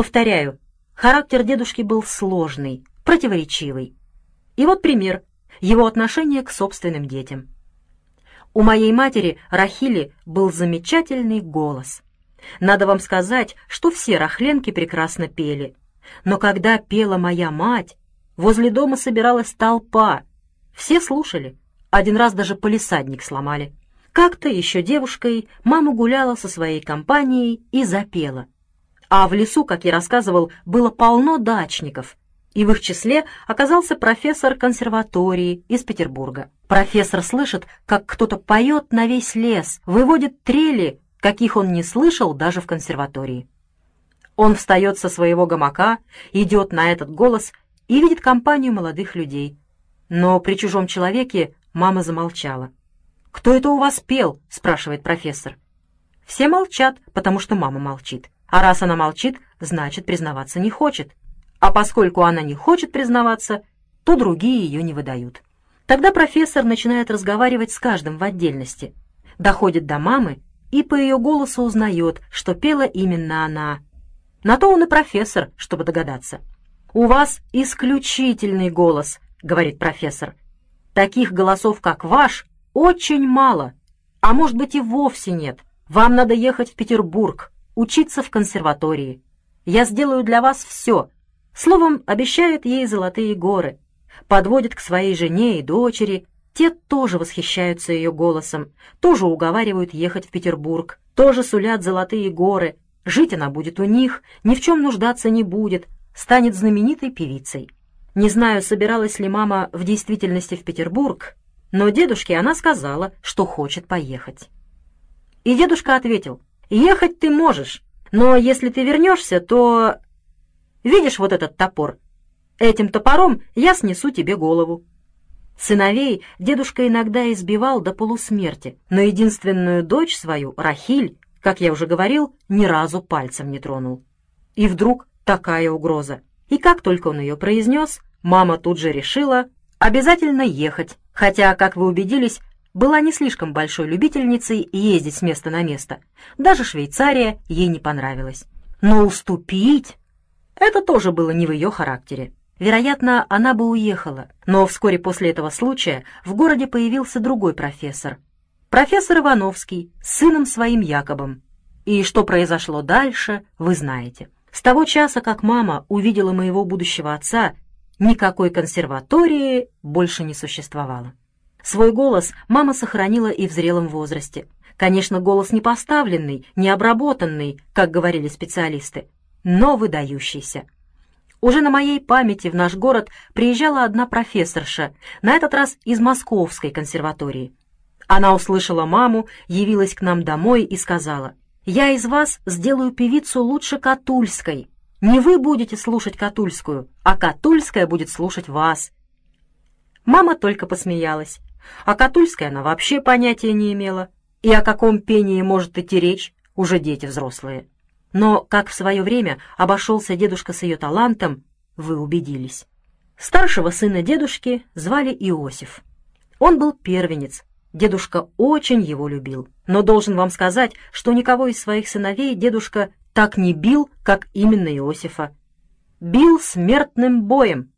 Повторяю, характер дедушки был сложный, противоречивый. И вот пример его отношения к собственным детям. У моей матери Рахили был замечательный голос. Надо вам сказать, что все рахленки прекрасно пели. Но когда пела моя мать, возле дома собиралась толпа. Все слушали. Один раз даже полисадник сломали. Как-то еще девушкой мама гуляла со своей компанией и запела. А в лесу, как я рассказывал, было полно дачников, и в их числе оказался профессор консерватории из Петербурга. Профессор слышит, как кто-то поет на весь лес, выводит трели, каких он не слышал даже в консерватории. Он встает со своего гамака, идет на этот голос и видит компанию молодых людей. Но при чужом человеке мама замолчала. «Кто это у вас пел?» — спрашивает профессор. Все молчат, потому что мама молчит. А раз она молчит, значит, признаваться не хочет а поскольку она не хочет признаваться, то другие ее не выдают. Тогда профессор начинает разговаривать с каждым в отдельности, доходит до мамы и по ее голосу узнает, что пела именно она. На то он и профессор, чтобы догадаться. «У вас исключительный голос», — говорит профессор. «Таких голосов, как ваш, очень мало, а может быть и вовсе нет. Вам надо ехать в Петербург, учиться в консерватории. Я сделаю для вас все, Словом, обещает ей золотые горы, подводит к своей жене и дочери, те тоже восхищаются ее голосом, тоже уговаривают ехать в Петербург, тоже сулят золотые горы, жить она будет у них, ни в чем нуждаться не будет, станет знаменитой певицей. Не знаю, собиралась ли мама в действительности в Петербург, но дедушке она сказала, что хочет поехать. И дедушка ответил, «Ехать ты можешь, но если ты вернешься, то Видишь вот этот топор? Этим топором я снесу тебе голову». Сыновей дедушка иногда избивал до полусмерти, но единственную дочь свою, Рахиль, как я уже говорил, ни разу пальцем не тронул. И вдруг такая угроза. И как только он ее произнес, мама тут же решила обязательно ехать, хотя, как вы убедились, была не слишком большой любительницей ездить с места на место. Даже Швейцария ей не понравилась. Но уступить это тоже было не в ее характере. Вероятно, она бы уехала, но вскоре после этого случая в городе появился другой профессор. Профессор Ивановский с сыном своим Якобом. И что произошло дальше, вы знаете. С того часа, как мама увидела моего будущего отца, никакой консерватории больше не существовало. Свой голос мама сохранила и в зрелом возрасте. Конечно, голос не поставленный, не обработанный, как говорили специалисты, но выдающийся. Уже на моей памяти в наш город приезжала одна профессорша, на этот раз из Московской консерватории. Она услышала маму, явилась к нам домой и сказала, «Я из вас сделаю певицу лучше Катульской. Не вы будете слушать Катульскую, а Катульская будет слушать вас». Мама только посмеялась. А Катульская она вообще понятия не имела. И о каком пении может идти речь, уже дети взрослые. Но как в свое время обошелся дедушка с ее талантом, вы убедились. Старшего сына дедушки звали Иосиф. Он был первенец, дедушка очень его любил. Но должен вам сказать, что никого из своих сыновей дедушка так не бил, как именно Иосифа. Бил смертным боем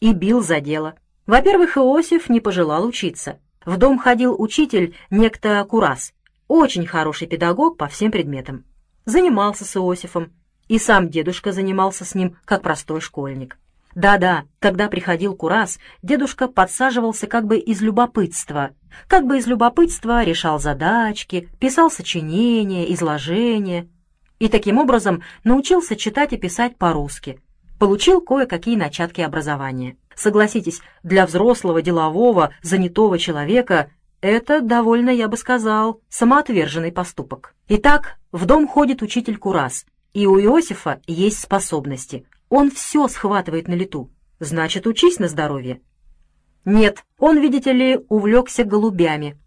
и бил за дело. Во-первых, Иосиф не пожелал учиться. В дом ходил учитель, некто Курас, очень хороший педагог по всем предметам занимался с Иосифом, и сам дедушка занимался с ним, как простой школьник. Да-да, когда приходил Курас, дедушка подсаживался как бы из любопытства. Как бы из любопытства решал задачки, писал сочинения, изложения. И таким образом научился читать и писать по-русски. Получил кое-какие начатки образования. Согласитесь, для взрослого, делового, занятого человека это довольно, я бы сказал, самоотверженный поступок. Итак, в дом ходит учитель Курас, и у Иосифа есть способности. Он все схватывает на лету. Значит, учись на здоровье. Нет, он, видите ли, увлекся голубями.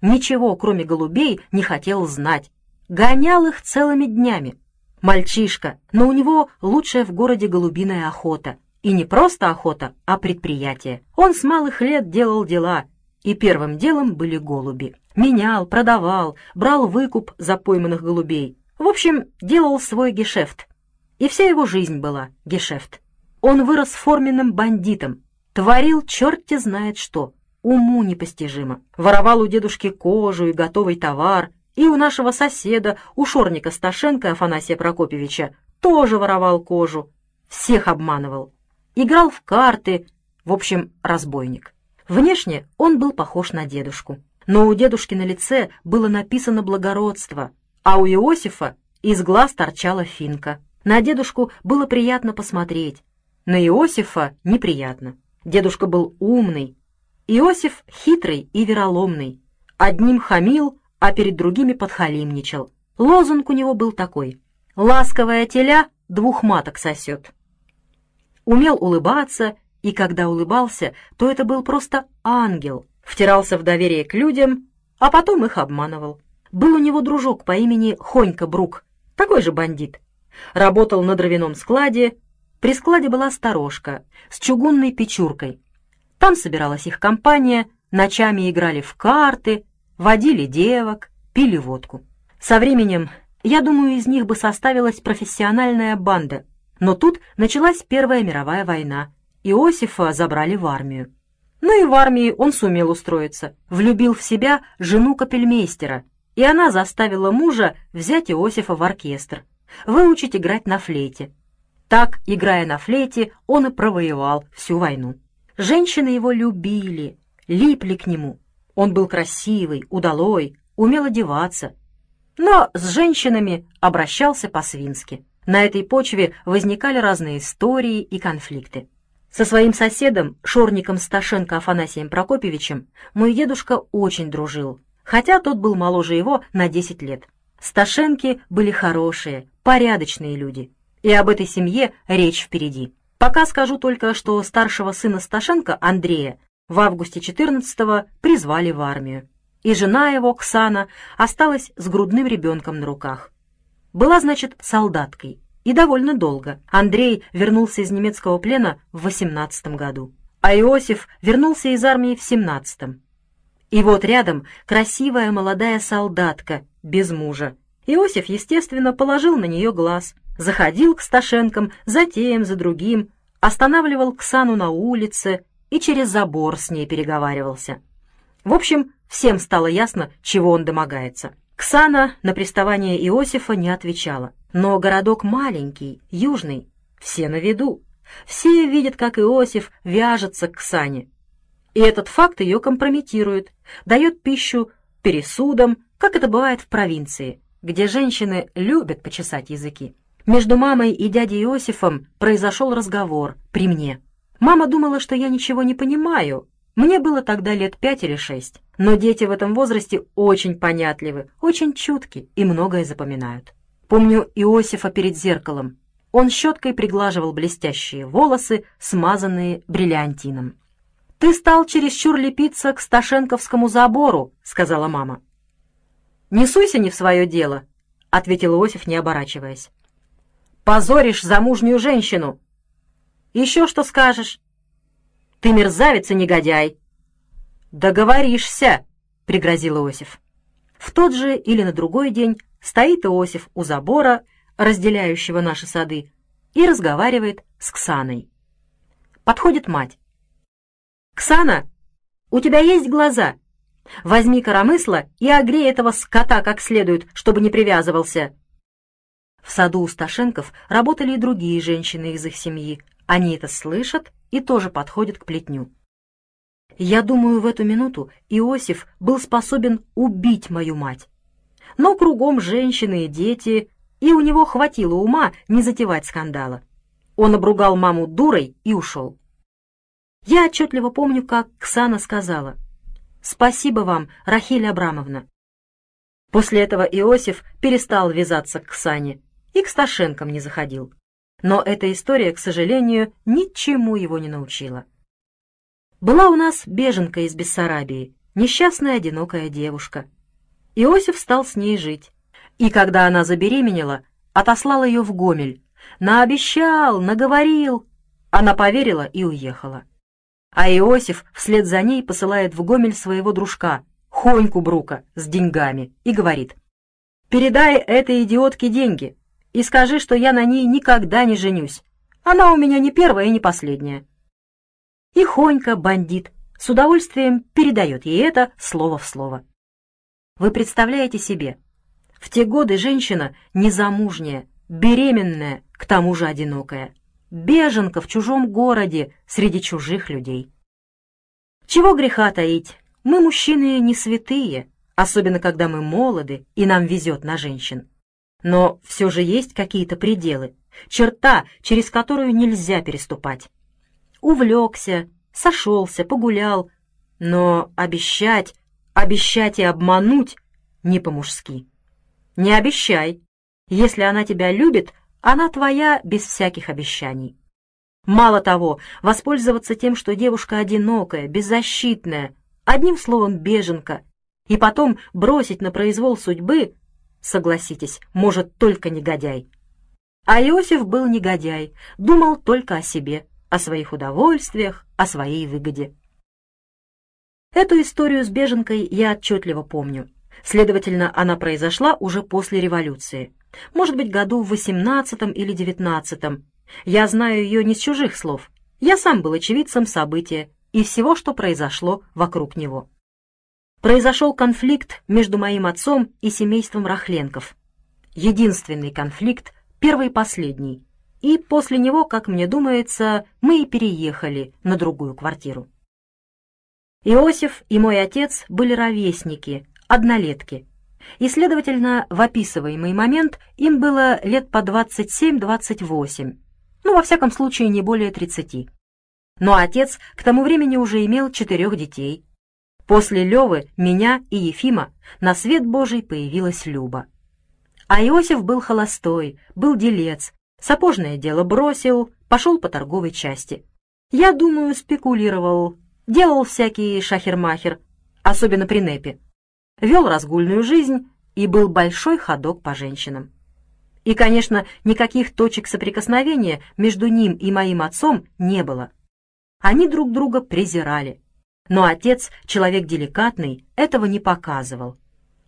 Ничего, кроме голубей, не хотел знать. Гонял их целыми днями. Мальчишка, но у него лучшая в городе голубиная охота. И не просто охота, а предприятие. Он с малых лет делал дела, и первым делом были голуби. Менял, продавал, брал выкуп за пойманных голубей. В общем, делал свой гешефт. И вся его жизнь была гешефт. Он вырос форменным бандитом, творил черти знает что, уму непостижимо. Воровал у дедушки кожу и готовый товар, и у нашего соседа, у шорника Сташенко Афанасия Прокопьевича, тоже воровал кожу. Всех обманывал. Играл в карты, в общем, разбойник. Внешне он был похож на дедушку. Но у дедушки на лице было написано благородство, а у Иосифа из глаз торчала финка. На дедушку было приятно посмотреть, на Иосифа неприятно. Дедушка был умный, Иосиф хитрый и вероломный. Одним хамил, а перед другими подхалимничал. Лозунг у него был такой «Ласковая теля двух маток сосет». Умел улыбаться, и когда улыбался, то это был просто ангел, втирался в доверие к людям, а потом их обманывал. Был у него дружок по имени Хонька Брук, такой же бандит. Работал на дровяном складе, при складе была сторожка с чугунной печуркой. Там собиралась их компания, ночами играли в карты, водили девок, пили водку. Со временем, я думаю, из них бы составилась профессиональная банда, но тут началась Первая мировая война. Иосифа забрали в армию. Ну и в армии он сумел устроиться, влюбил в себя жену капельмейстера, и она заставила мужа взять Иосифа в оркестр, выучить играть на флейте. Так, играя на флейте, он и провоевал всю войну. Женщины его любили, липли к нему. Он был красивый, удалой, умел одеваться. Но с женщинами обращался по-свински. На этой почве возникали разные истории и конфликты. Со своим соседом, шорником Сташенко Афанасием Прокопьевичем, мой дедушка очень дружил, хотя тот был моложе его на 10 лет. Сташенки были хорошие, порядочные люди, и об этой семье речь впереди. Пока скажу только, что старшего сына Сташенко, Андрея, в августе 14-го призвали в армию, и жена его, Ксана, осталась с грудным ребенком на руках. Была, значит, солдаткой, и довольно долго. Андрей вернулся из немецкого плена в 18 году, а Иосиф вернулся из армии в 17-м. И вот рядом красивая молодая солдатка, без мужа. Иосиф, естественно, положил на нее глаз, заходил к Сташенкам, затем за другим, останавливал Ксану на улице и через забор с ней переговаривался. В общем, всем стало ясно, чего он домогается. Ксана на приставание Иосифа не отвечала. Но городок маленький, южный, все на виду. Все видят, как Иосиф вяжется к Ксане. И этот факт ее компрометирует, дает пищу пересудам, как это бывает в провинции, где женщины любят почесать языки. Между мамой и дядей Иосифом произошел разговор при мне. Мама думала, что я ничего не понимаю. Мне было тогда лет пять или шесть. Но дети в этом возрасте очень понятливы, очень чутки и многое запоминают. Помню Иосифа перед зеркалом. Он щеткой приглаживал блестящие волосы, смазанные бриллиантином. «Ты стал чересчур лепиться к Сташенковскому забору», — сказала мама. «Не суйся не в свое дело», — ответил Иосиф, не оборачиваясь. «Позоришь замужнюю женщину». «Еще что скажешь?» «Ты мерзавец и негодяй». «Договоришься», — пригрозил Иосиф. В тот же или на другой день стоит Иосиф у забора, разделяющего наши сады, и разговаривает с Ксаной. Подходит мать. «Ксана, у тебя есть глаза? Возьми коромысло и огрей этого скота как следует, чтобы не привязывался». В саду у Сташенков работали и другие женщины из их семьи. Они это слышат и тоже подходят к плетню. Я думаю, в эту минуту Иосиф был способен убить мою мать но кругом женщины и дети, и у него хватило ума не затевать скандала. Он обругал маму дурой и ушел. Я отчетливо помню, как Ксана сказала «Спасибо вам, Рахиль Абрамовна». После этого Иосиф перестал вязаться к Ксане и к Сташенкам не заходил. Но эта история, к сожалению, ничему его не научила. Была у нас беженка из Бессарабии, несчастная одинокая девушка — Иосиф стал с ней жить. И когда она забеременела, отослал ее в Гомель. Наобещал, наговорил. Она поверила и уехала. А Иосиф вслед за ней посылает в Гомель своего дружка, Хоньку Брука, с деньгами, и говорит, «Передай этой идиотке деньги, и скажи, что я на ней никогда не женюсь. Она у меня не первая и не последняя». И Хонька, бандит, с удовольствием передает ей это слово в слово. Вы представляете себе, в те годы женщина незамужняя, беременная, к тому же одинокая, беженка в чужом городе среди чужих людей. Чего греха таить, мы, мужчины, не святые, особенно когда мы молоды и нам везет на женщин. Но все же есть какие-то пределы, черта, через которую нельзя переступать. Увлекся, сошелся, погулял, но обещать, обещать и обмануть не по-мужски. Не обещай. Если она тебя любит, она твоя без всяких обещаний. Мало того, воспользоваться тем, что девушка одинокая, беззащитная, одним словом беженка, и потом бросить на произвол судьбы, согласитесь, может только негодяй. А Иосиф был негодяй, думал только о себе, о своих удовольствиях, о своей выгоде. Эту историю с беженкой я отчетливо помню. Следовательно, она произошла уже после революции. Может быть, году в восемнадцатом или девятнадцатом. Я знаю ее не с чужих слов. Я сам был очевидцем события и всего, что произошло вокруг него. Произошел конфликт между моим отцом и семейством Рахленков. Единственный конфликт, первый и последний. И после него, как мне думается, мы и переехали на другую квартиру. Иосиф и мой отец были ровесники, однолетки, и, следовательно, в описываемый момент им было лет по 27-28, ну, во всяком случае, не более 30. Но отец к тому времени уже имел четырех детей. После Левы, меня и Ефима на свет Божий появилась Люба. А Иосиф был холостой, был делец, сапожное дело бросил, пошел по торговой части. Я думаю, спекулировал, делал всякие шахермахер, особенно при Непе вел разгульную жизнь и был большой ходок по женщинам. И, конечно, никаких точек соприкосновения между ним и моим отцом не было. Они друг друга презирали. Но отец, человек деликатный, этого не показывал.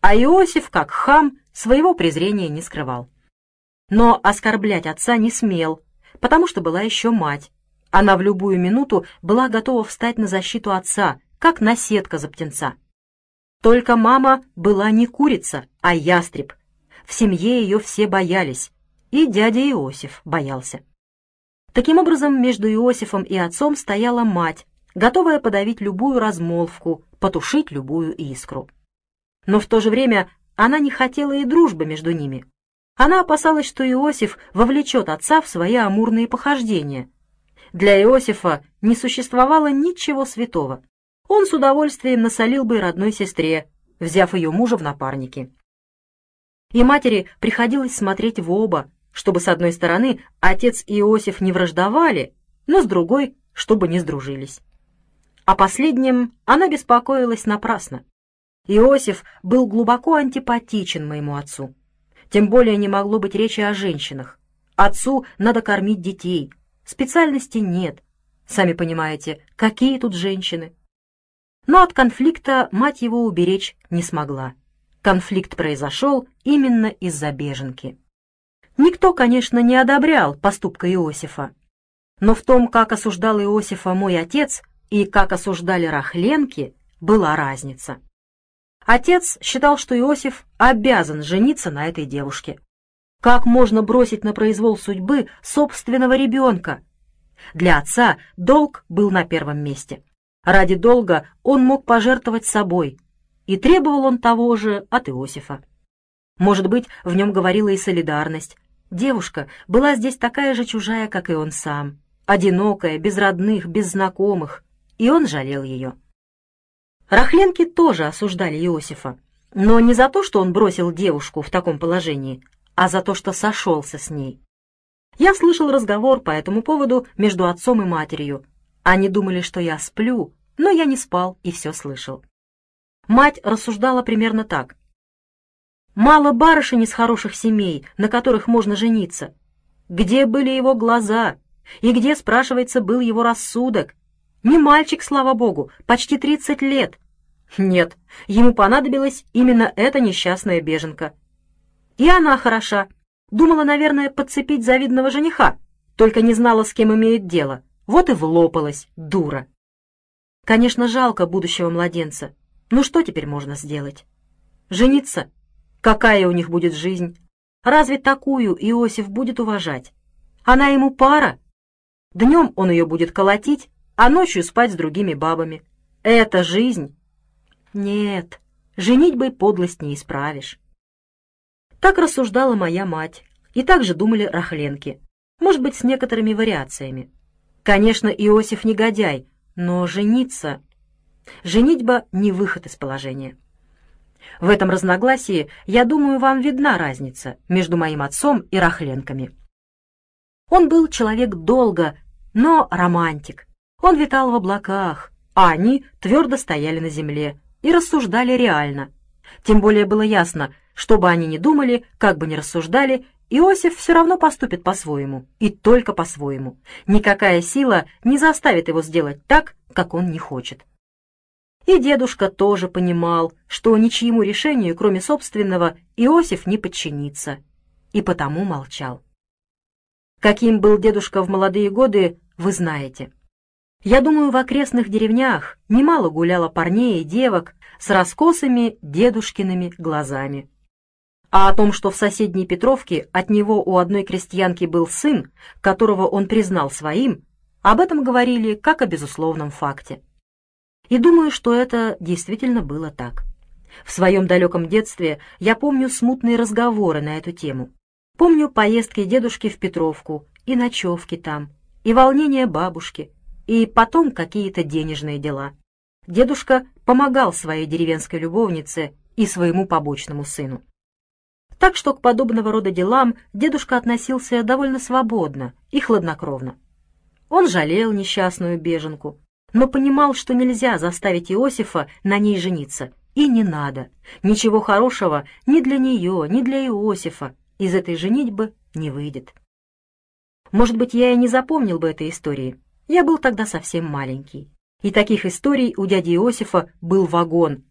А Иосиф, как хам, своего презрения не скрывал. Но оскорблять отца не смел, потому что была еще мать. Она в любую минуту была готова встать на защиту отца, как наседка за птенца. Только мама была не курица, а ястреб. В семье ее все боялись, и дядя Иосиф боялся. Таким образом, между Иосифом и отцом стояла мать, готовая подавить любую размолвку, потушить любую искру. Но в то же время она не хотела и дружбы между ними. Она опасалась, что Иосиф вовлечет отца в свои амурные похождения. Для Иосифа не существовало ничего святого он с удовольствием насолил бы родной сестре, взяв ее мужа в напарники. И матери приходилось смотреть в оба, чтобы с одной стороны отец и Иосиф не враждовали, но с другой, чтобы не сдружились. О последнем она беспокоилась напрасно. Иосиф был глубоко антипатичен моему отцу. Тем более не могло быть речи о женщинах. Отцу надо кормить детей. Специальности нет. Сами понимаете, какие тут женщины. Но от конфликта мать его уберечь не смогла. Конфликт произошел именно из-за беженки. Никто, конечно, не одобрял поступка Иосифа. Но в том, как осуждал Иосифа мой отец и как осуждали Рахленки, была разница. Отец считал, что Иосиф обязан жениться на этой девушке. Как можно бросить на произвол судьбы собственного ребенка? Для отца долг был на первом месте. Ради долга он мог пожертвовать собой, и требовал он того же от Иосифа. Может быть, в нем говорила и солидарность. Девушка была здесь такая же чужая, как и он сам, одинокая, без родных, без знакомых, и он жалел ее. Рахленки тоже осуждали Иосифа, но не за то, что он бросил девушку в таком положении, а за то, что сошелся с ней. Я слышал разговор по этому поводу между отцом и матерью, они думали, что я сплю, но я не спал и все слышал. Мать рассуждала примерно так. «Мало барышень из хороших семей, на которых можно жениться. Где были его глаза? И где, спрашивается, был его рассудок? Не мальчик, слава богу, почти тридцать лет. Нет, ему понадобилась именно эта несчастная беженка. И она хороша, Думала, наверное, подцепить завидного жениха, только не знала, с кем имеет дело. Вот и влопалась, дура. Конечно, жалко будущего младенца. Ну что теперь можно сделать? Жениться? Какая у них будет жизнь? Разве такую Иосиф будет уважать? Она ему пара? Днем он ее будет колотить, а ночью спать с другими бабами. Это жизнь? Нет, женитьбой подлость не исправишь. Так рассуждала моя мать, и так же думали рахленки, может быть, с некоторыми вариациями. Конечно, Иосиф негодяй, но жениться... Женитьба — не выход из положения. В этом разногласии, я думаю, вам видна разница между моим отцом и Рахленками. Он был человек долго, но романтик. Он витал в облаках, а они твердо стояли на земле и рассуждали реально. Тем более было ясно, что бы они ни думали, как бы ни рассуждали, Иосиф все равно поступит по-своему, и только по-своему. Никакая сила не заставит его сделать так, как он не хочет. И дедушка тоже понимал, что ничьему решению, кроме собственного, Иосиф не подчинится, и потому молчал. Каким был дедушка в молодые годы, вы знаете. Я думаю, в окрестных деревнях немало гуляло парней и девок с раскосыми дедушкиными глазами. А о том, что в соседней Петровке от него у одной крестьянки был сын, которого он признал своим, об этом говорили как о безусловном факте. И думаю, что это действительно было так. В своем далеком детстве я помню смутные разговоры на эту тему. Помню поездки дедушки в Петровку и ночевки там, и волнение бабушки, и потом какие-то денежные дела. Дедушка помогал своей деревенской любовнице и своему побочному сыну. Так что к подобного рода делам дедушка относился довольно свободно и хладнокровно. Он жалел несчастную беженку, но понимал, что нельзя заставить Иосифа на ней жениться, и не надо. Ничего хорошего ни для нее, ни для Иосифа из этой женитьбы не выйдет. Может быть, я и не запомнил бы этой истории. Я был тогда совсем маленький. И таких историй у дяди Иосифа был вагон.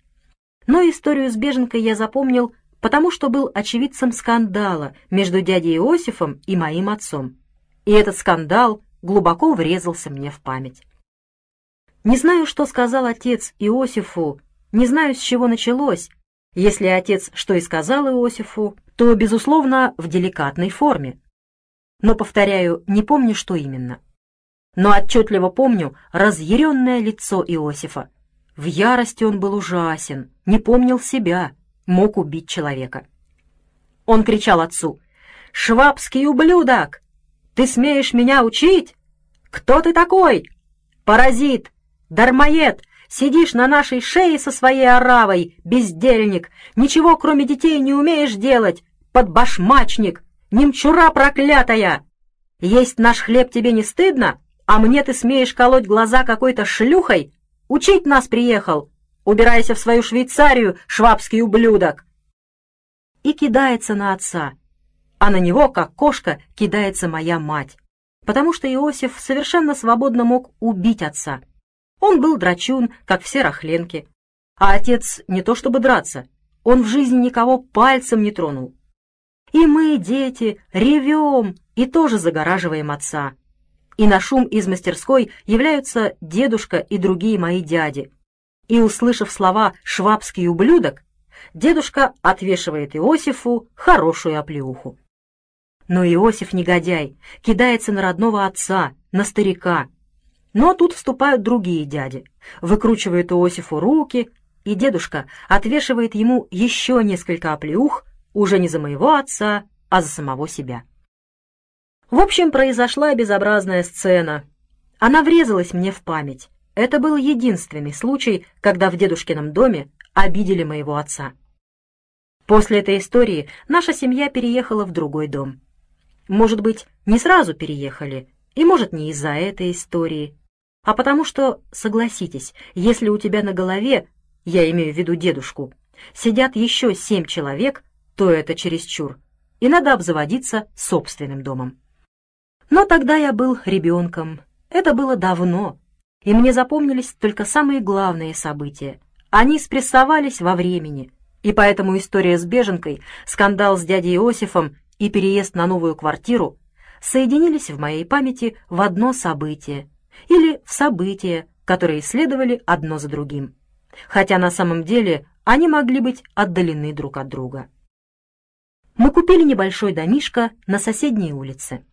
Но историю с беженкой я запомнил потому что был очевидцем скандала между дядей Иосифом и моим отцом. И этот скандал глубоко врезался мне в память. Не знаю, что сказал отец Иосифу, не знаю, с чего началось. Если отец что и сказал Иосифу, то, безусловно, в деликатной форме. Но, повторяю, не помню, что именно. Но отчетливо помню разъяренное лицо Иосифа. В ярости он был ужасен, не помнил себя, мог убить человека. Он кричал отцу, «Швабский ублюдок! Ты смеешь меня учить? Кто ты такой? Паразит! Дармоед! Сидишь на нашей шее со своей оравой, бездельник! Ничего, кроме детей, не умеешь делать! Подбашмачник! Немчура проклятая! Есть наш хлеб тебе не стыдно? А мне ты смеешь колоть глаза какой-то шлюхой? Учить нас приехал! Убирайся в свою Швейцарию, швабский ублюдок!» И кидается на отца, а на него, как кошка, кидается моя мать, потому что Иосиф совершенно свободно мог убить отца. Он был драчун, как все рахленки. А отец не то чтобы драться, он в жизни никого пальцем не тронул. И мы, дети, ревем и тоже загораживаем отца. И на шум из мастерской являются дедушка и другие мои дяди, и, услышав слова «швабский ублюдок», дедушка отвешивает Иосифу хорошую оплеуху. Но Иосиф негодяй, кидается на родного отца, на старика. Но тут вступают другие дяди, выкручивают Иосифу руки, и дедушка отвешивает ему еще несколько оплеух, уже не за моего отца, а за самого себя. В общем, произошла безобразная сцена. Она врезалась мне в память, это был единственный случай, когда в дедушкином доме обидели моего отца. После этой истории наша семья переехала в другой дом. Может быть, не сразу переехали, и может не из-за этой истории, а потому что, согласитесь, если у тебя на голове, я имею в виду дедушку, сидят еще семь человек, то это чересчур, и надо обзаводиться собственным домом. Но тогда я был ребенком, это было давно, и мне запомнились только самые главные события. Они спрессовались во времени, и поэтому история с беженкой, скандал с дядей Иосифом и переезд на новую квартиру соединились в моей памяти в одно событие или в события, которые следовали одно за другим, хотя на самом деле они могли быть отдалены друг от друга. Мы купили небольшой домишко на соседней улице.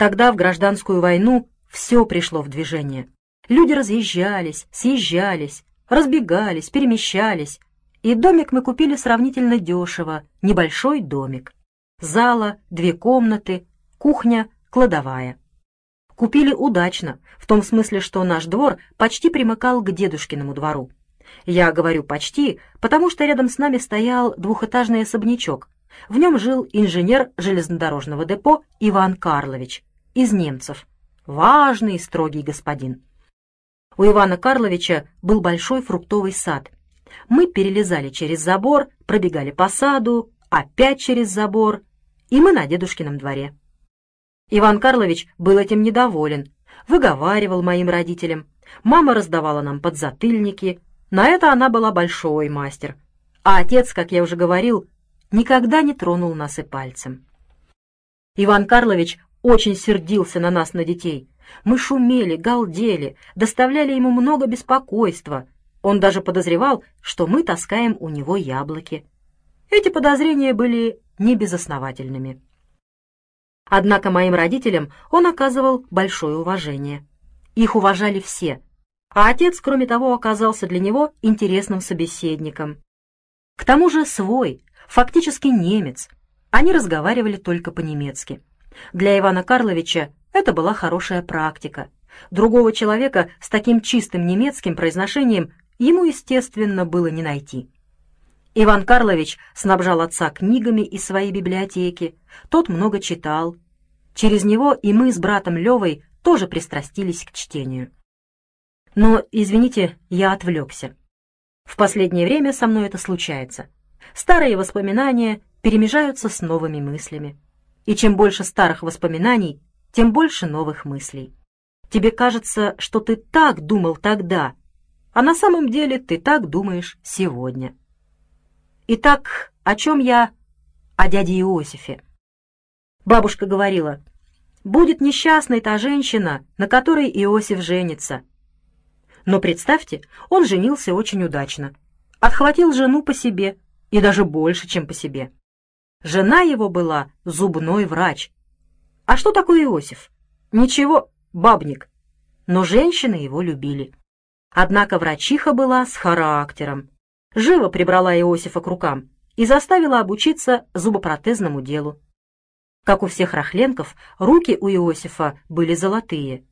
Тогда в гражданскую войну все пришло в движение. Люди разъезжались, съезжались, разбегались, перемещались, и домик мы купили сравнительно дешево, небольшой домик. Зала, две комнаты, кухня, кладовая. Купили удачно, в том смысле, что наш двор почти примыкал к дедушкиному двору. Я говорю «почти», потому что рядом с нами стоял двухэтажный особнячок. В нем жил инженер железнодорожного депо Иван Карлович, из немцев. Важный и строгий господин. У Ивана Карловича был большой фруктовый сад. Мы перелезали через забор, пробегали по саду, опять через забор, и мы на дедушкином дворе. Иван Карлович был этим недоволен, выговаривал моим родителям. Мама раздавала нам подзатыльники. На это она была большой мастер. А отец, как я уже говорил, никогда не тронул нас и пальцем. Иван Карлович очень сердился на нас, на детей. Мы шумели, галдели, доставляли ему много беспокойства. Он даже подозревал, что мы таскаем у него яблоки. Эти подозрения были небезосновательными. Однако моим родителям он оказывал большое уважение. Их уважали все, а отец, кроме того, оказался для него интересным собеседником. К тому же свой, фактически немец, они разговаривали только по-немецки. Для Ивана Карловича это была хорошая практика. Другого человека с таким чистым немецким произношением ему, естественно, было не найти. Иван Карлович снабжал отца книгами из своей библиотеки, тот много читал. Через него и мы с братом Левой тоже пристрастились к чтению. Но, извините, я отвлекся. В последнее время со мной это случается. Старые воспоминания перемежаются с новыми мыслями. И чем больше старых воспоминаний, тем больше новых мыслей. Тебе кажется, что ты так думал тогда, а на самом деле ты так думаешь сегодня. Итак, о чем я? О дяде Иосифе. Бабушка говорила, будет несчастной та женщина, на которой Иосиф женится. Но представьте, он женился очень удачно. Отхватил жену по себе, и даже больше, чем по себе. Жена его была зубной врач. А что такое Иосиф? Ничего, бабник. Но женщины его любили. Однако врачиха была с характером живо прибрала Иосифа к рукам и заставила обучиться зубопротезному делу. Как у всех рахленков, руки у Иосифа были золотые.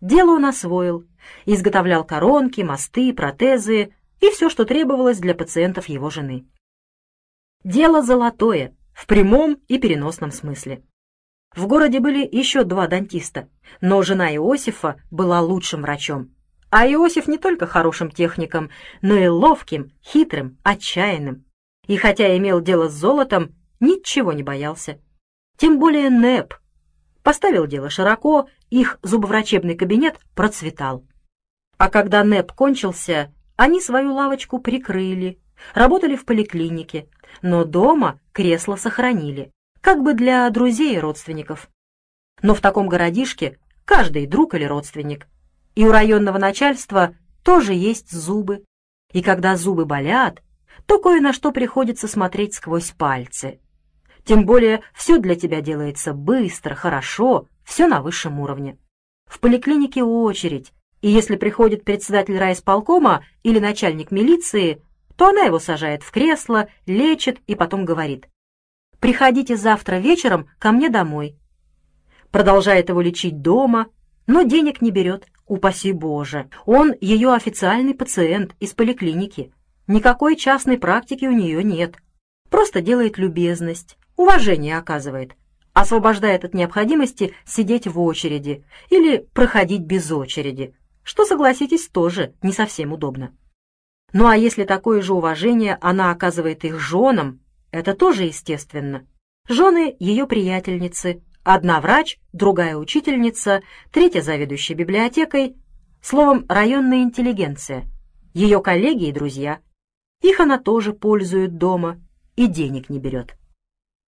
Дело он освоил, изготовлял коронки, мосты, протезы и все, что требовалось для пациентов его жены. Дело золотое, в прямом и переносном смысле. В городе были еще два дантиста, но жена Иосифа была лучшим врачом. А Иосиф не только хорошим техником, но и ловким, хитрым, отчаянным. И хотя имел дело с золотом, ничего не боялся. Тем более НЭП. Поставил дело широко, их зубоврачебный кабинет процветал. А когда НЭП кончился, они свою лавочку прикрыли, работали в поликлинике, но дома кресло сохранили, как бы для друзей и родственников. Но в таком городишке каждый друг или родственник – и у районного начальства тоже есть зубы. И когда зубы болят, то кое на что приходится смотреть сквозь пальцы. Тем более все для тебя делается быстро, хорошо, все на высшем уровне. В поликлинике очередь, и если приходит председатель райисполкома или начальник милиции, то она его сажает в кресло, лечит и потом говорит «Приходите завтра вечером ко мне домой». Продолжает его лечить дома, но денег не берет, Упаси Боже, он ее официальный пациент из поликлиники. Никакой частной практики у нее нет. Просто делает любезность, уважение оказывает, освобождает от необходимости сидеть в очереди или проходить без очереди, что, согласитесь, тоже не совсем удобно. Ну а если такое же уважение она оказывает их женам, это тоже естественно. Жены ее приятельницы, Одна врач, другая учительница, третья заведующая библиотекой, словом, районная интеллигенция, ее коллеги и друзья. Их она тоже пользует дома и денег не берет.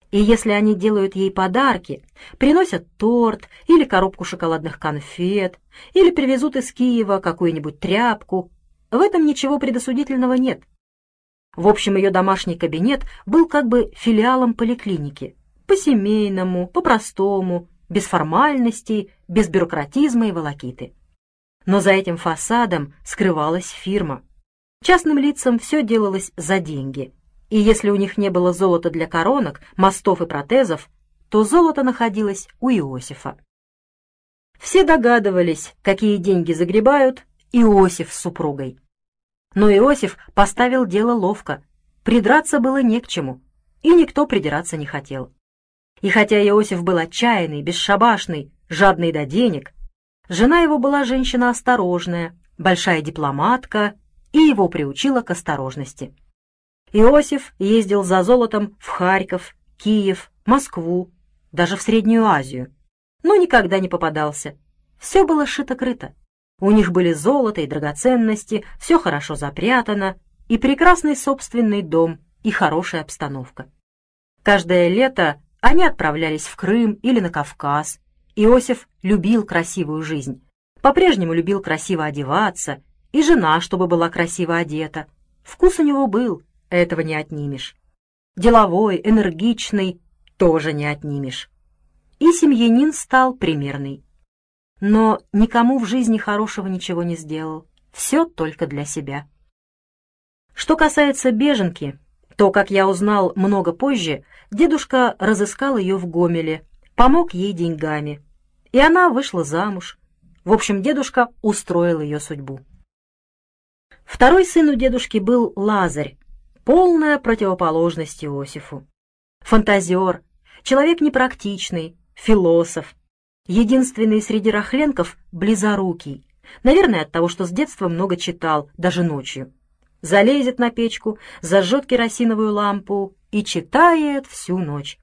И если они делают ей подарки, приносят торт или коробку шоколадных конфет, или привезут из Киева какую-нибудь тряпку, в этом ничего предосудительного нет. В общем, ее домашний кабинет был как бы филиалом поликлиники. По-семейному, по-простому, без формальностей, без бюрократизма и волокиты. Но за этим фасадом скрывалась фирма. Частным лицам все делалось за деньги – и если у них не было золота для коронок, мостов и протезов, то золото находилось у Иосифа. Все догадывались, какие деньги загребают Иосиф с супругой. Но Иосиф поставил дело ловко, придраться было не к чему, и никто придираться не хотел. И хотя Иосиф был отчаянный, бесшабашный, жадный до денег, жена его была женщина осторожная, большая дипломатка и его приучила к осторожности. Иосиф ездил за золотом в Харьков, Киев, Москву, даже в Среднюю Азию, но никогда не попадался. Все было шито-крыто. У них были золото и драгоценности, все хорошо запрятано, и прекрасный собственный дом, и хорошая обстановка. Каждое лето они отправлялись в Крым или на Кавказ. Иосиф любил красивую жизнь, по-прежнему любил красиво одеваться, и жена, чтобы была красиво одета. Вкус у него был, этого не отнимешь. Деловой, энергичный тоже не отнимешь. И семьянин стал примерный. Но никому в жизни хорошего ничего не сделал. Все только для себя. Что касается беженки, то, как я узнал много позже, дедушка разыскал ее в Гомеле, помог ей деньгами. И она вышла замуж. В общем, дедушка устроил ее судьбу. Второй сын у дедушки был Лазарь, полная противоположность Иосифу. Фантазер, человек непрактичный, философ, единственный среди рахленков близорукий, наверное, от того, что с детства много читал, даже ночью. Залезет на печку, зажжет керосиновую лампу и читает всю ночь.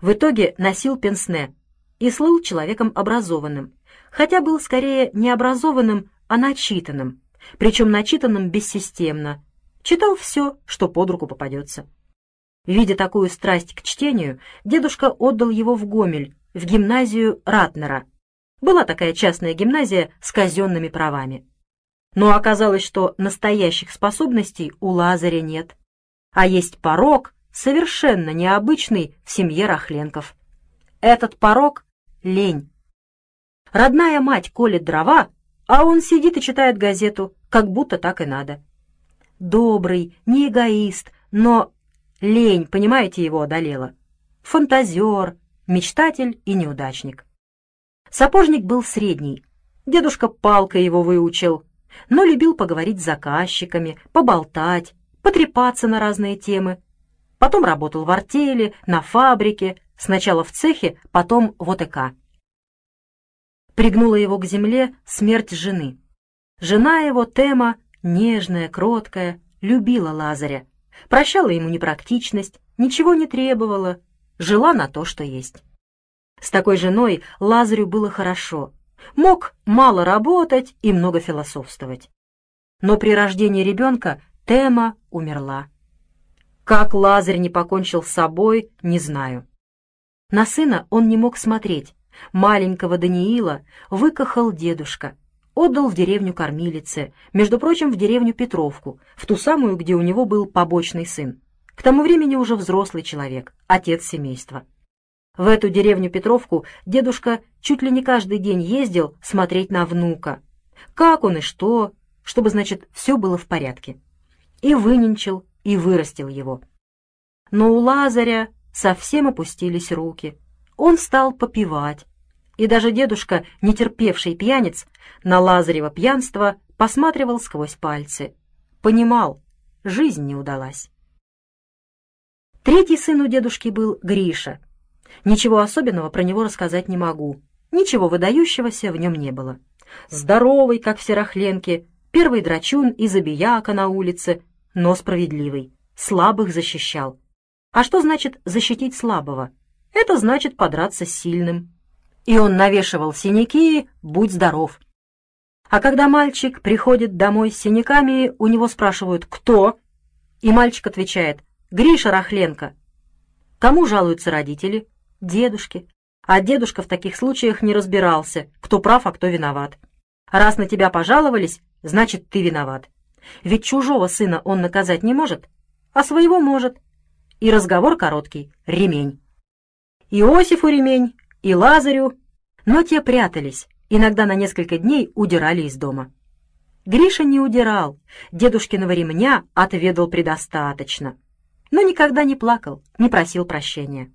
В итоге носил пенсне и слыл человеком образованным, хотя был скорее не образованным, а начитанным, причем начитанным бессистемно, Читал все, что под руку попадется. Видя такую страсть к чтению, дедушка отдал его в Гомель, в гимназию Ратнера. Была такая частная гимназия с казенными правами. Но оказалось, что настоящих способностей у Лазаря нет. А есть порог, совершенно необычный в семье Рахленков. Этот порог — лень. Родная мать колет дрова, а он сидит и читает газету, как будто так и надо добрый, не эгоист, но лень, понимаете, его одолела. Фантазер, мечтатель и неудачник. Сапожник был средний. Дедушка палкой его выучил, но любил поговорить с заказчиками, поболтать, потрепаться на разные темы. Потом работал в артели, на фабрике, сначала в цехе, потом в ОТК. Пригнула его к земле смерть жены. Жена его, Тема, нежная, кроткая, любила Лазаря, прощала ему непрактичность, ничего не требовала, жила на то, что есть. С такой женой Лазарю было хорошо, мог мало работать и много философствовать. Но при рождении ребенка Тема умерла. Как Лазарь не покончил с собой, не знаю. На сына он не мог смотреть. Маленького Даниила выкахал дедушка, отдал в деревню кормилице, между прочим, в деревню Петровку, в ту самую, где у него был побочный сын. К тому времени уже взрослый человек, отец семейства. В эту деревню Петровку дедушка чуть ли не каждый день ездил смотреть на внука. Как он и что, чтобы, значит, все было в порядке. И выненчил, и вырастил его. Но у Лазаря совсем опустились руки. Он стал попивать, и даже дедушка, не терпевший пьяниц, на Лазарева пьянство посматривал сквозь пальцы. Понимал, жизнь не удалась. Третий сын у дедушки был Гриша. Ничего особенного про него рассказать не могу. Ничего выдающегося в нем не было. Здоровый, как все рахленки, первый драчун и забияка на улице, но справедливый, слабых защищал. А что значит защитить слабого? Это значит подраться с сильным и он навешивал синяки «Будь здоров». А когда мальчик приходит домой с синяками, у него спрашивают «Кто?» И мальчик отвечает «Гриша Рахленко». Кому жалуются родители? Дедушке. А дедушка в таких случаях не разбирался, кто прав, а кто виноват. Раз на тебя пожаловались, значит, ты виноват. Ведь чужого сына он наказать не может, а своего может. И разговор короткий — ремень. Иосифу ремень, и Лазарю, но те прятались, иногда на несколько дней удирали из дома. Гриша не удирал, дедушкиного ремня отведал предостаточно, но никогда не плакал, не просил прощения.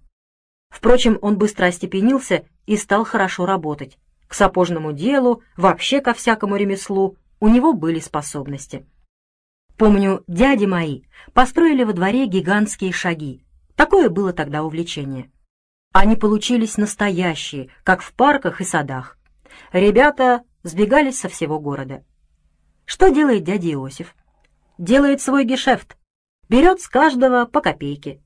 Впрочем, он быстро остепенился и стал хорошо работать. К сапожному делу, вообще ко всякому ремеслу у него были способности. Помню, дяди мои построили во дворе гигантские шаги. Такое было тогда увлечение. Они получились настоящие, как в парках и садах. Ребята сбегались со всего города. Что делает дядя Иосиф? Делает свой гешефт. Берет с каждого по копейке.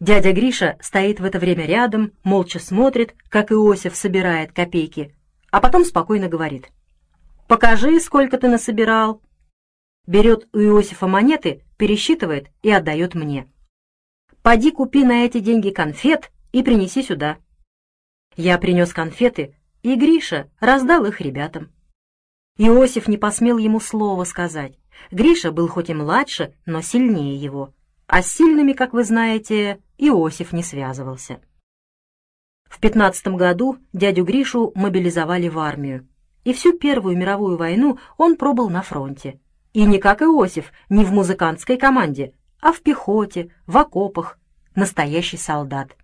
Дядя Гриша стоит в это время рядом, молча смотрит, как Иосиф собирает копейки, а потом спокойно говорит. «Покажи, сколько ты насобирал». Берет у Иосифа монеты, пересчитывает и отдает мне. «Поди купи на эти деньги конфет и принеси сюда». Я принес конфеты, и Гриша раздал их ребятам. Иосиф не посмел ему слова сказать. Гриша был хоть и младше, но сильнее его. А с сильными, как вы знаете, Иосиф не связывался. В пятнадцатом году дядю Гришу мобилизовали в армию. И всю Первую мировую войну он пробыл на фронте. И не как Иосиф, не в музыкантской команде, а в пехоте, в окопах. Настоящий солдат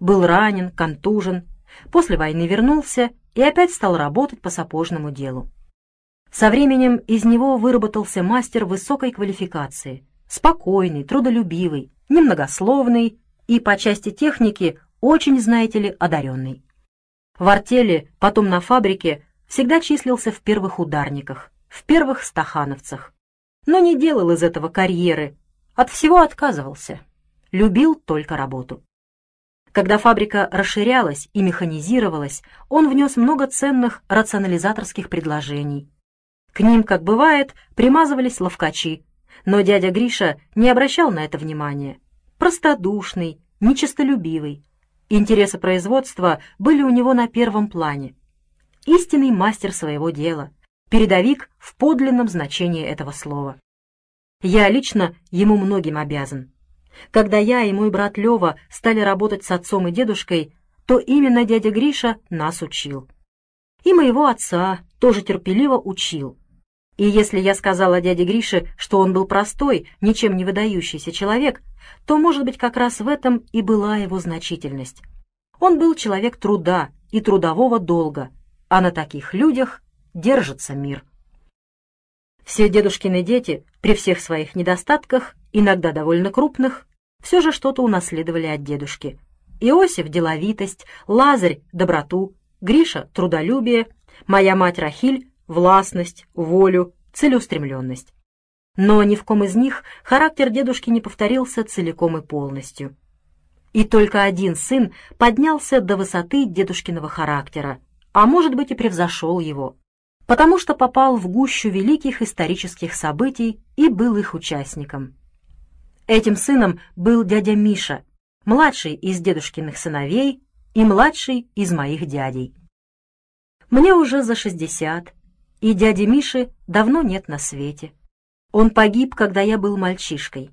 был ранен, контужен, после войны вернулся и опять стал работать по сапожному делу. Со временем из него выработался мастер высокой квалификации, спокойный, трудолюбивый, немногословный и по части техники очень, знаете ли, одаренный. В артели, потом на фабрике, всегда числился в первых ударниках, в первых стахановцах, но не делал из этого карьеры, от всего отказывался, любил только работу. Когда фабрика расширялась и механизировалась, он внес много ценных рационализаторских предложений. К ним, как бывает, примазывались ловкачи, но дядя Гриша не обращал на это внимания. Простодушный, нечистолюбивый. Интересы производства были у него на первом плане. Истинный мастер своего дела, передовик в подлинном значении этого слова. Я лично ему многим обязан. Когда я и мой брат Лева стали работать с отцом и дедушкой, то именно дядя Гриша нас учил. И моего отца тоже терпеливо учил. И если я сказала дяде Грише, что он был простой, ничем не выдающийся человек, то, может быть, как раз в этом и была его значительность. Он был человек труда и трудового долга, а на таких людях держится мир. Все дедушкины дети, при всех своих недостатках, иногда довольно крупных, все же что-то унаследовали от дедушки. Иосиф — деловитость, Лазарь — доброту, Гриша — трудолюбие, моя мать Рахиль — властность, волю, целеустремленность. Но ни в ком из них характер дедушки не повторился целиком и полностью. И только один сын поднялся до высоты дедушкиного характера, а может быть и превзошел его, потому что попал в гущу великих исторических событий и был их участником. Этим сыном был дядя Миша, младший из дедушкиных сыновей и младший из моих дядей. Мне уже за шестьдесят, и дяди Миши давно нет на свете. Он погиб, когда я был мальчишкой.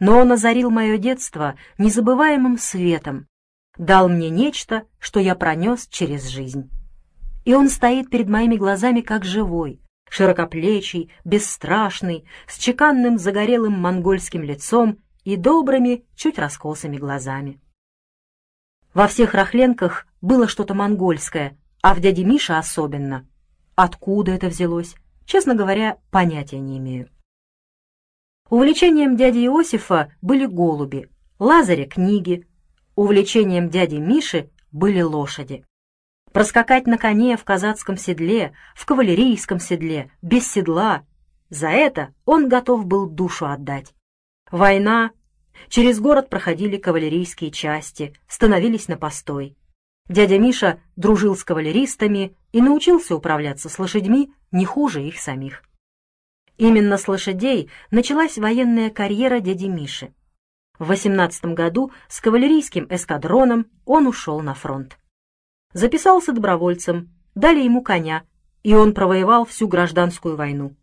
Но он озарил мое детство незабываемым светом, дал мне нечто, что я пронес через жизнь. И он стоит перед моими глазами как живой, широкоплечий, бесстрашный, с чеканным загорелым монгольским лицом и добрыми, чуть раскосыми глазами. Во всех рахленках было что-то монгольское, а в дяде Мише особенно. Откуда это взялось, честно говоря, понятия не имею. Увлечением дяди Иосифа были голуби, Лазаря — книги. Увлечением дяди Миши были лошади проскакать на коне в казацком седле, в кавалерийском седле, без седла. За это он готов был душу отдать. Война. Через город проходили кавалерийские части, становились на постой. Дядя Миша дружил с кавалеристами и научился управляться с лошадьми не хуже их самих. Именно с лошадей началась военная карьера дяди Миши. В 18 году с кавалерийским эскадроном он ушел на фронт. Записался добровольцем, дали ему коня, и он провоевал всю гражданскую войну.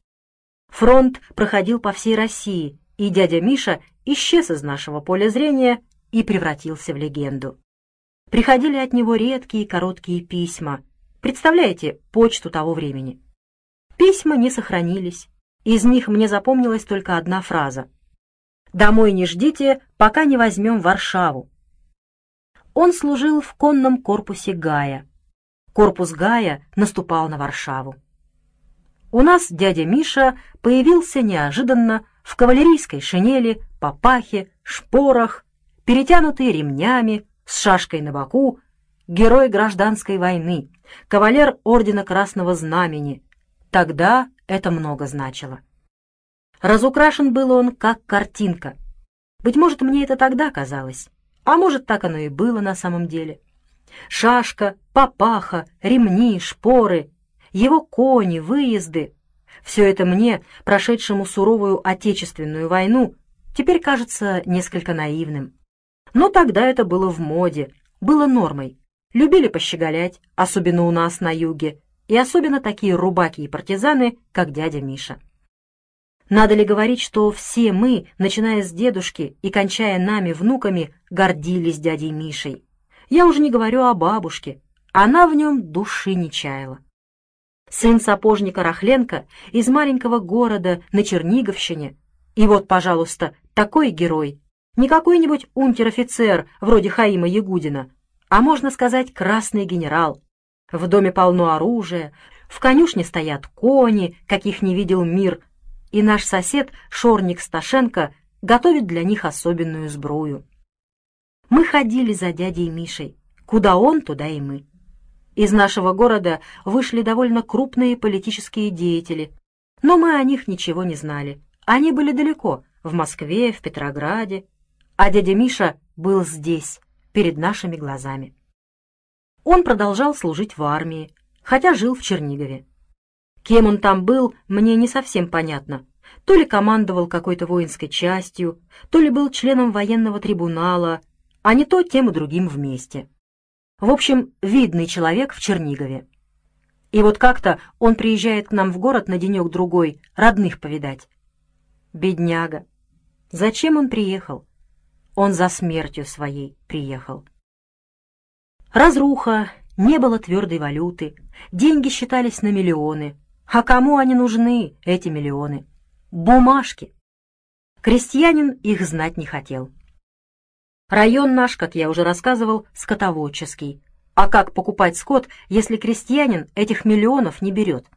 Фронт проходил по всей России, и дядя Миша исчез из нашего поля зрения и превратился в легенду. Приходили от него редкие короткие письма. Представляете, почту того времени. Письма не сохранились. Из них мне запомнилась только одна фраза. «Домой не ждите, пока не возьмем Варшаву». Он служил в конном корпусе Гая. Корпус Гая наступал на Варшаву. У нас дядя Миша появился неожиданно в кавалерийской шинели, папахе, шпорах, перетянутый ремнями, с шашкой на боку, герой гражданской войны, кавалер Ордена Красного Знамени. Тогда это много значило. Разукрашен был он, как картинка. Быть может, мне это тогда казалось, а может, так оно и было на самом деле. Шашка, папаха, ремни, шпоры, его кони, выезды — все это мне, прошедшему суровую Отечественную войну, теперь кажется несколько наивным. Но тогда это было в моде, было нормой. Любили пощеголять, особенно у нас на юге, и особенно такие рубаки и партизаны, как дядя Миша. Надо ли говорить, что все мы, начиная с дедушки и кончая нами, внуками, гордились дядей Мишей? Я уже не говорю о бабушке, она в нем души не чаяла. Сын сапожника Рахленко из маленького города на Черниговщине. И вот, пожалуйста, такой герой. Не какой-нибудь унтер-офицер, вроде Хаима Ягудина, а, можно сказать, красный генерал. В доме полно оружия, в конюшне стоят кони, каких не видел мир, и наш сосед, Шорник Сташенко, готовит для них особенную сбрую. Мы ходили за дядей Мишей. Куда он, туда и мы. Из нашего города вышли довольно крупные политические деятели, но мы о них ничего не знали. Они были далеко, в Москве, в Петрограде, а дядя Миша был здесь, перед нашими глазами. Он продолжал служить в армии, хотя жил в Чернигове. Кем он там был, мне не совсем понятно. То ли командовал какой-то воинской частью, то ли был членом военного трибунала, а не то тем и другим вместе. В общем, видный человек в Чернигове. И вот как-то он приезжает к нам в город на денек-другой, родных повидать. Бедняга. Зачем он приехал? Он за смертью своей приехал. Разруха, не было твердой валюты, деньги считались на миллионы. А кому они нужны, эти миллионы? Бумажки. Крестьянин их знать не хотел. Район наш, как я уже рассказывал, скотоводческий. А как покупать скот, если крестьянин этих миллионов не берет?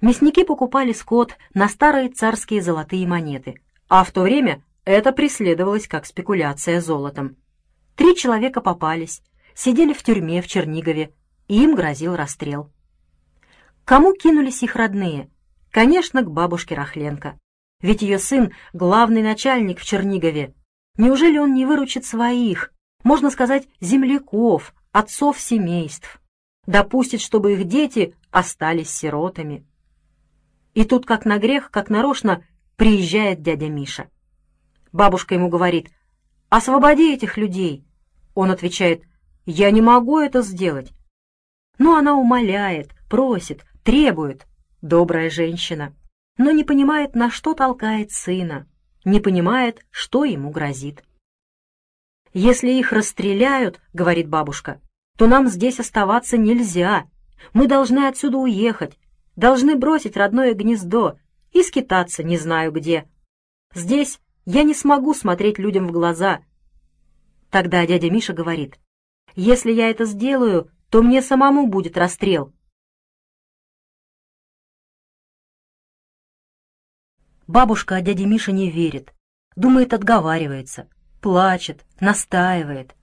Мясники покупали скот на старые царские золотые монеты, а в то время это преследовалось как спекуляция золотом. Три человека попались, сидели в тюрьме в Чернигове, и им грозил расстрел. Кому кинулись их родные? Конечно, к бабушке Рахленко. Ведь ее сын — главный начальник в Чернигове, Неужели он не выручит своих, можно сказать, земляков, отцов семейств? Допустит, чтобы их дети остались сиротами? И тут, как на грех, как нарочно, приезжает дядя Миша. Бабушка ему говорит, «Освободи этих людей!» Он отвечает, «Я не могу это сделать». Но она умоляет, просит, требует. Добрая женщина, но не понимает, на что толкает сына не понимает, что ему грозит. «Если их расстреляют, — говорит бабушка, — то нам здесь оставаться нельзя. Мы должны отсюда уехать, должны бросить родное гнездо и скитаться не знаю где. Здесь я не смогу смотреть людям в глаза». Тогда дядя Миша говорит, «Если я это сделаю, то мне самому будет расстрел, Бабушка дяде Мише не верит, думает, отговаривается, плачет, настаивает.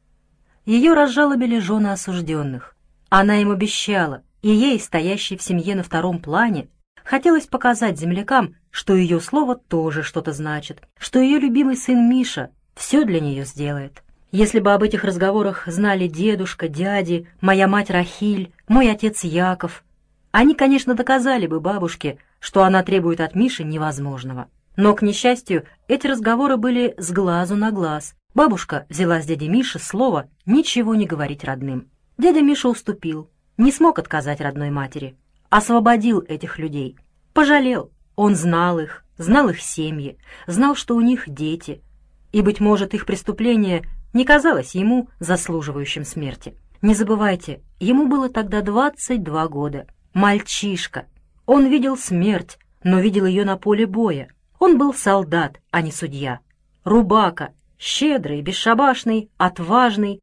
Ее разжалобили жены осужденных. Она им обещала, и ей, стоящей в семье на втором плане, хотелось показать землякам, что ее слово тоже что-то значит, что ее любимый сын Миша все для нее сделает. Если бы об этих разговорах знали дедушка, дяди, моя мать Рахиль, мой отец Яков, они, конечно, доказали бы бабушке, что она требует от Миши невозможного. Но, к несчастью, эти разговоры были с глазу на глаз. Бабушка взяла с дяди Миши слово ничего не говорить родным. Дядя Миша уступил, не смог отказать родной матери. Освободил этих людей. Пожалел. Он знал их, знал их семьи, знал, что у них дети. И, быть может, их преступление не казалось ему заслуживающим смерти. Не забывайте, ему было тогда 22 года. Мальчишка. Он видел смерть, но видел ее на поле боя. Он был солдат, а не судья. Рубака, щедрый, бесшабашный, отважный,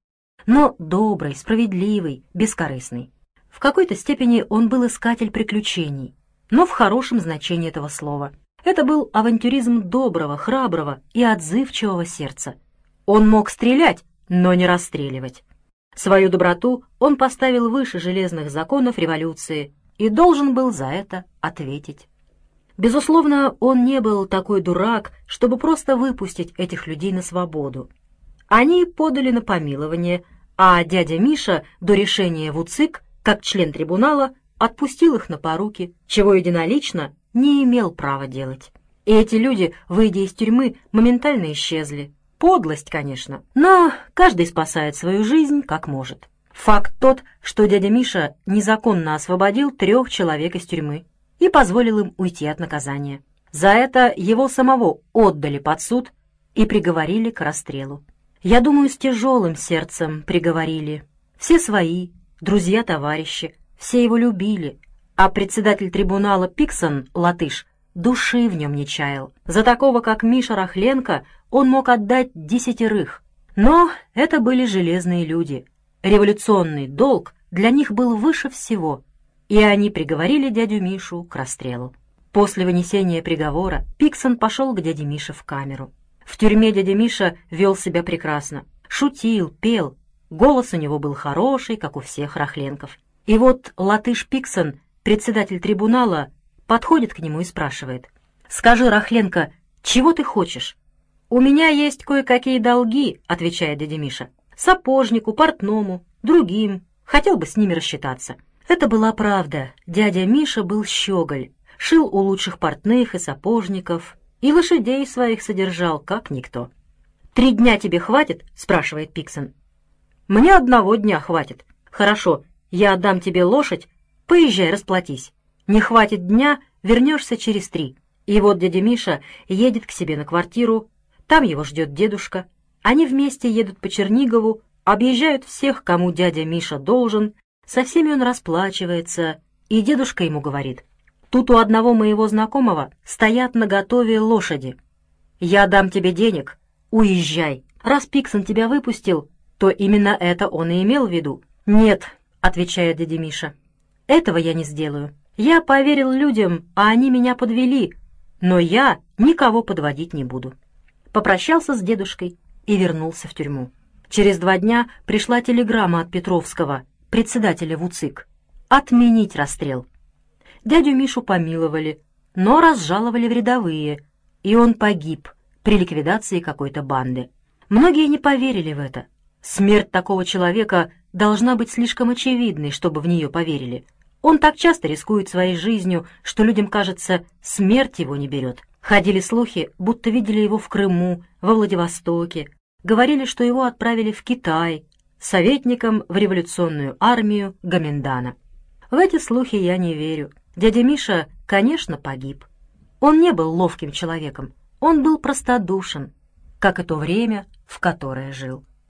но добрый, справедливый, бескорыстный. В какой-то степени он был искатель приключений, но в хорошем значении этого слова. Это был авантюризм доброго, храброго и отзывчивого сердца. Он мог стрелять, но не расстреливать. Свою доброту он поставил выше железных законов революции и должен был за это ответить. Безусловно, он не был такой дурак, чтобы просто выпустить этих людей на свободу. Они подали на помилование, а дядя Миша до решения в УЦИК, как член трибунала, отпустил их на поруки, чего единолично не имел права делать. И эти люди, выйдя из тюрьмы, моментально исчезли. Подлость, конечно, но каждый спасает свою жизнь как может. Факт тот, что дядя Миша незаконно освободил трех человек из тюрьмы и позволил им уйти от наказания. За это его самого отдали под суд и приговорили к расстрелу. Я думаю, с тяжелым сердцем приговорили. Все свои, друзья-товарищи, все его любили, а председатель трибунала Пиксон, латыш, души в нем не чаял. За такого, как Миша Рахленко, он мог отдать десятерых. Но это были железные люди. Революционный долг для них был выше всего, и они приговорили дядю Мишу к расстрелу. После вынесения приговора Пиксон пошел к дяде Мише в камеру. В тюрьме дядя Миша вел себя прекрасно. Шутил, пел. Голос у него был хороший, как у всех рахленков. И вот латыш Пиксон, председатель трибунала, подходит к нему и спрашивает. «Скажи, Рахленко, чего ты хочешь?» «У меня есть кое-какие долги», — отвечает дядя Миша. «Сапожнику, портному, другим. Хотел бы с ними рассчитаться». Это была правда. Дядя Миша был щеголь, шил у лучших портных и сапожников, и лошадей своих содержал, как никто. «Три дня тебе хватит?» — спрашивает Пиксон. «Мне одного дня хватит. Хорошо, я отдам тебе лошадь, поезжай, расплатись. Не хватит дня, вернешься через три». И вот дядя Миша едет к себе на квартиру, там его ждет дедушка. Они вместе едут по Чернигову, объезжают всех, кому дядя Миша должен, со всеми он расплачивается, и дедушка ему говорит, «Тут у одного моего знакомого стоят на готове лошади. Я дам тебе денег, уезжай. Раз Пиксон тебя выпустил, то именно это он и имел в виду». «Нет», — отвечает дядя Миша, — «этого я не сделаю. Я поверил людям, а они меня подвели, но я никого подводить не буду». Попрощался с дедушкой и вернулся в тюрьму. Через два дня пришла телеграмма от Петровского — председателя ВУЦИК, отменить расстрел. Дядю Мишу помиловали, но разжаловали в рядовые, и он погиб при ликвидации какой-то банды. Многие не поверили в это. Смерть такого человека должна быть слишком очевидной, чтобы в нее поверили. Он так часто рискует своей жизнью, что людям кажется, смерть его не берет. Ходили слухи, будто видели его в Крыму, во Владивостоке. Говорили, что его отправили в Китай, советником в революционную армию Гаминдана. В эти слухи я не верю. Дядя Миша, конечно, погиб. Он не был ловким человеком, он был простодушен, как и то время, в которое жил.